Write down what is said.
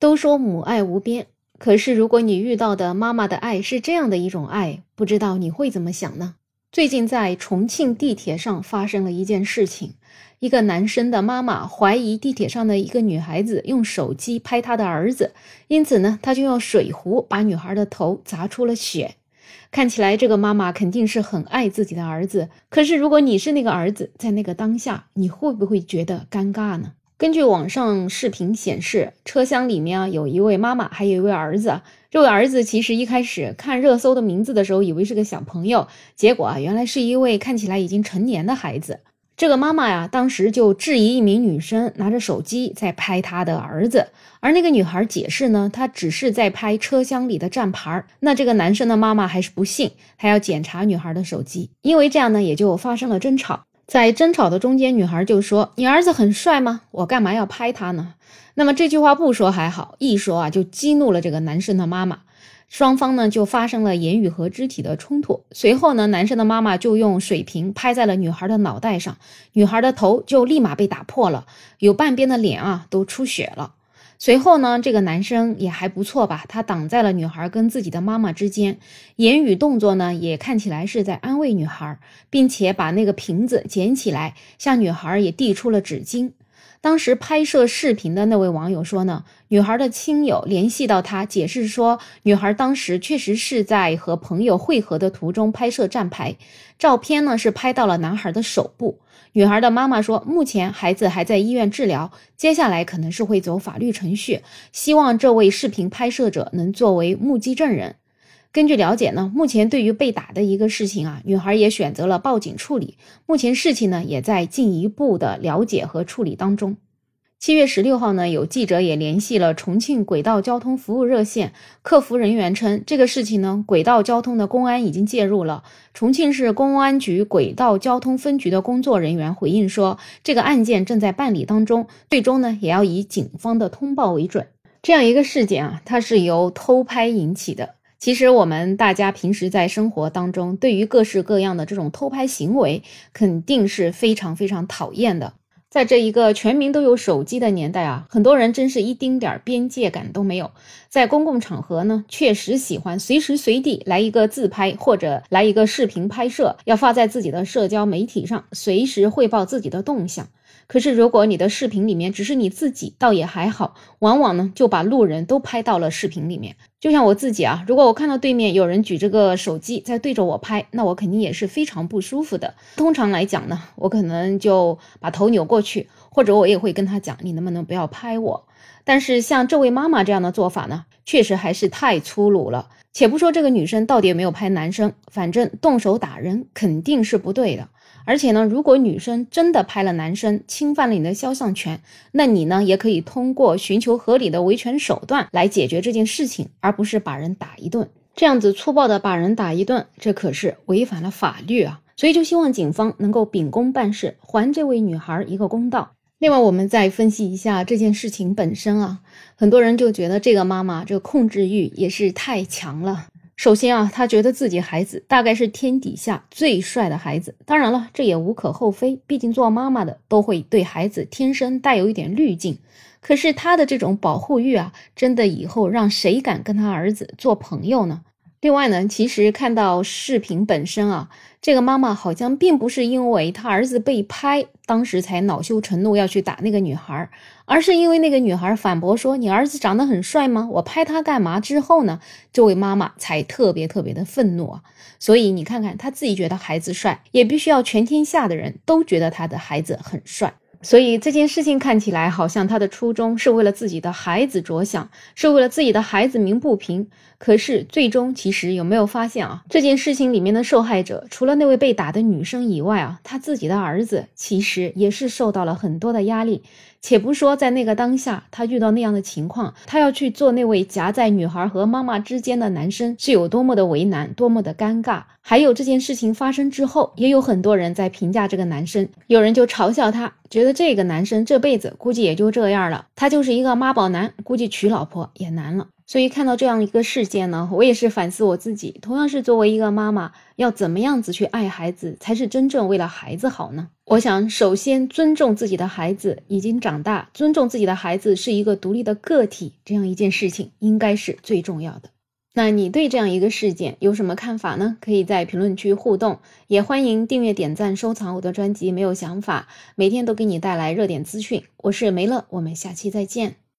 都说母爱无边，可是如果你遇到的妈妈的爱是这样的一种爱，不知道你会怎么想呢？最近在重庆地铁上发生了一件事情，一个男生的妈妈怀疑地铁上的一个女孩子用手机拍他的儿子，因此呢，他就用水壶把女孩的头砸出了血。看起来这个妈妈肯定是很爱自己的儿子，可是如果你是那个儿子，在那个当下，你会不会觉得尴尬呢？根据网上视频显示，车厢里面啊有一位妈妈，还有一位儿子。这位儿子其实一开始看热搜的名字的时候，以为是个小朋友，结果啊，原来是一位看起来已经成年的孩子。这个妈妈呀，当时就质疑一名女生拿着手机在拍她的儿子，而那个女孩解释呢，她只是在拍车厢里的站牌。那这个男生的妈妈还是不信，她要检查女孩的手机，因为这样呢，也就发生了争吵。在争吵的中间，女孩就说：“你儿子很帅吗？我干嘛要拍他呢？”那么这句话不说还好，一说啊，就激怒了这个男生的妈妈。双方呢就发生了言语和肢体的冲突。随后呢，男生的妈妈就用水瓶拍在了女孩的脑袋上，女孩的头就立马被打破了，有半边的脸啊都出血了。随后呢，这个男生也还不错吧，他挡在了女孩跟自己的妈妈之间，言语动作呢也看起来是在安慰女孩，并且把那个瓶子捡起来，向女孩也递出了纸巾。当时拍摄视频的那位网友说呢，女孩的亲友联系到他，解释说，女孩当时确实是在和朋友会合的途中拍摄站牌，照片呢是拍到了男孩的手部。女孩的妈妈说，目前孩子还在医院治疗，接下来可能是会走法律程序，希望这位视频拍摄者能作为目击证人。根据了解呢，目前对于被打的一个事情啊，女孩也选择了报警处理，目前事情呢也在进一步的了解和处理当中。七月十六号呢，有记者也联系了重庆轨道交通服务热线，客服人员称，这个事情呢，轨道交通的公安已经介入了。重庆市公安局轨道交通分局的工作人员回应说，这个案件正在办理当中，最终呢，也要以警方的通报为准。这样一个事件啊，它是由偷拍引起的。其实我们大家平时在生活当中，对于各式各样的这种偷拍行为，肯定是非常非常讨厌的。在这一个全民都有手机的年代啊，很多人真是一丁点儿边界感都没有。在公共场合呢，确实喜欢随时随地来一个自拍或者来一个视频拍摄，要发在自己的社交媒体上，随时汇报自己的动向。可是如果你的视频里面只是你自己，倒也还好，往往呢就把路人都拍到了视频里面。就像我自己啊，如果我看到对面有人举着个手机在对着我拍，那我肯定也是非常不舒服的。通常来讲呢，我可能就把头扭过去，或者我也会跟他讲，你能不能不要拍我？但是像这位妈妈这样的做法呢，确实还是太粗鲁了。且不说这个女生到底有没有拍男生，反正动手打人肯定是不对的。而且呢，如果女生真的拍了男生，侵犯了你的肖像权，那你呢也可以通过寻求合理的维权手段来解决这件事情，而不是把人打一顿。这样子粗暴的把人打一顿，这可是违反了法律啊！所以就希望警方能够秉公办事，还这位女孩一个公道。另外，我们再分析一下这件事情本身啊，很多人就觉得这个妈妈这个控制欲也是太强了。首先啊，他觉得自己孩子大概是天底下最帅的孩子。当然了，这也无可厚非，毕竟做妈妈的都会对孩子天生带有一点滤镜。可是他的这种保护欲啊，真的以后让谁敢跟他儿子做朋友呢？另外呢，其实看到视频本身啊，这个妈妈好像并不是因为她儿子被拍，当时才恼羞成怒要去打那个女孩，而是因为那个女孩反驳说：“你儿子长得很帅吗？我拍他干嘛？”之后呢，这位妈妈才特别特别的愤怒啊。所以你看看，她自己觉得孩子帅，也必须要全天下的人都觉得她的孩子很帅。所以这件事情看起来好像他的初衷是为了自己的孩子着想，是为了自己的孩子鸣不平。可是最终其实有没有发现啊？这件事情里面的受害者除了那位被打的女生以外啊，他自己的儿子其实也是受到了很多的压力。且不说在那个当下，他遇到那样的情况，他要去做那位夹在女孩和妈妈之间的男生，是有多么的为难，多么的尴尬。还有这件事情发生之后，也有很多人在评价这个男生，有人就嘲笑他，觉得这个男生这辈子估计也就这样了，他就是一个妈宝男，估计娶老婆也难了。所以看到这样一个事件呢，我也是反思我自己。同样是作为一个妈妈，要怎么样子去爱孩子，才是真正为了孩子好呢？我想，首先尊重自己的孩子已经长大，尊重自己的孩子是一个独立的个体，这样一件事情应该是最重要的。那你对这样一个事件有什么看法呢？可以在评论区互动，也欢迎订阅、点赞、收藏我的专辑。没有想法，每天都给你带来热点资讯。我是梅乐，我们下期再见。